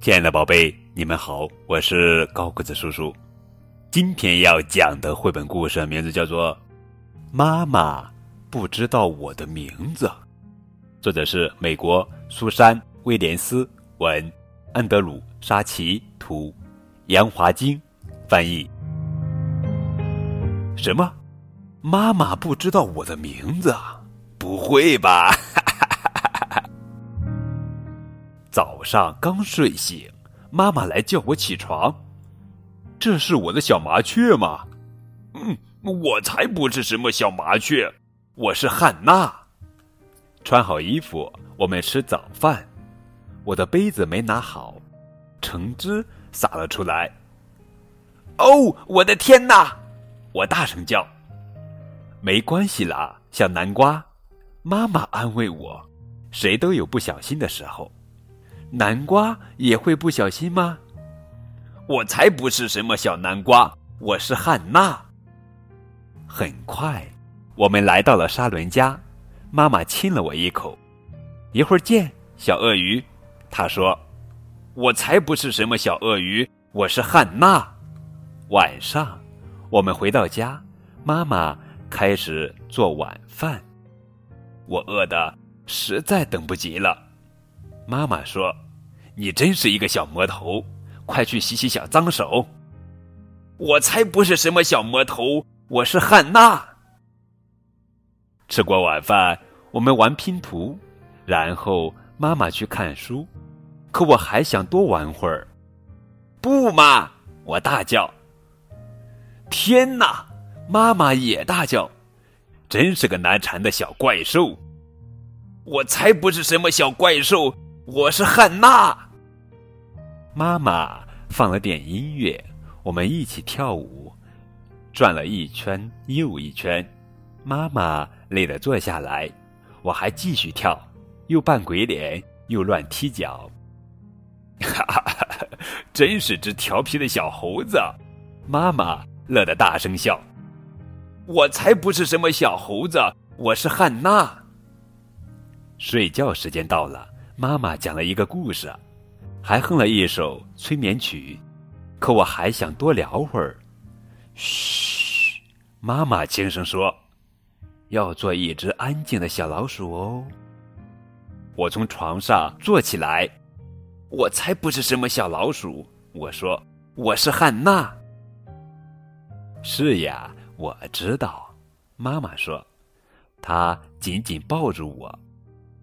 亲爱的宝贝，你们好，我是高个子叔叔。今天要讲的绘本故事名字叫做《妈妈不知道我的名字》，作者是美国苏珊·威廉斯文，安德鲁·沙奇图，杨华金翻译。什么？妈妈不知道我的名字？不会吧！早上刚睡醒，妈妈来叫我起床。这是我的小麻雀吗？嗯，我才不是什么小麻雀，我是汉娜。穿好衣服，我们吃早饭。我的杯子没拿好，橙汁洒了出来。哦，我的天哪！我大声叫。没关系啦，小南瓜。妈妈安慰我：“谁都有不小心的时候。”南瓜也会不小心吗？我才不是什么小南瓜，我是汉娜。很快，我们来到了沙伦家，妈妈亲了我一口。一会儿见，小鳄鱼。她说：“我才不是什么小鳄鱼，我是汉娜。”晚上，我们回到家，妈妈开始做晚饭。我饿得实在等不及了。妈妈说：“你真是一个小魔头，快去洗洗小脏手。”我才不是什么小魔头，我是汉娜。吃过晚饭，我们玩拼图，然后妈妈去看书，可我还想多玩会儿。不嘛！我大叫。天哪！妈妈也大叫，真是个难缠的小怪兽。我才不是什么小怪兽。我是汉娜。妈妈放了点音乐，我们一起跳舞，转了一圈又一圈。妈妈累得坐下来，我还继续跳，又扮鬼脸，又乱踢脚。哈哈，真是只调皮的小猴子！妈妈乐得大声笑。我才不是什么小猴子，我是汉娜。睡觉时间到了。妈妈讲了一个故事，还哼了一首催眠曲，可我还想多聊会儿。嘘，妈妈轻声说：“要做一只安静的小老鼠哦。”我从床上坐起来，我才不是什么小老鼠，我说：“我是汉娜。”是呀，我知道。妈妈说，她紧紧抱住我：“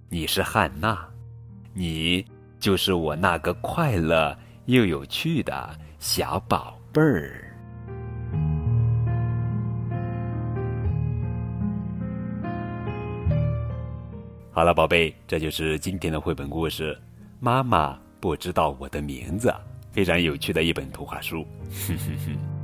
你是汉娜。”你就是我那个快乐又有趣的小宝贝儿。好了，宝贝，这就是今天的绘本故事。妈妈不知道我的名字，非常有趣的一本图画书。哼哼哼。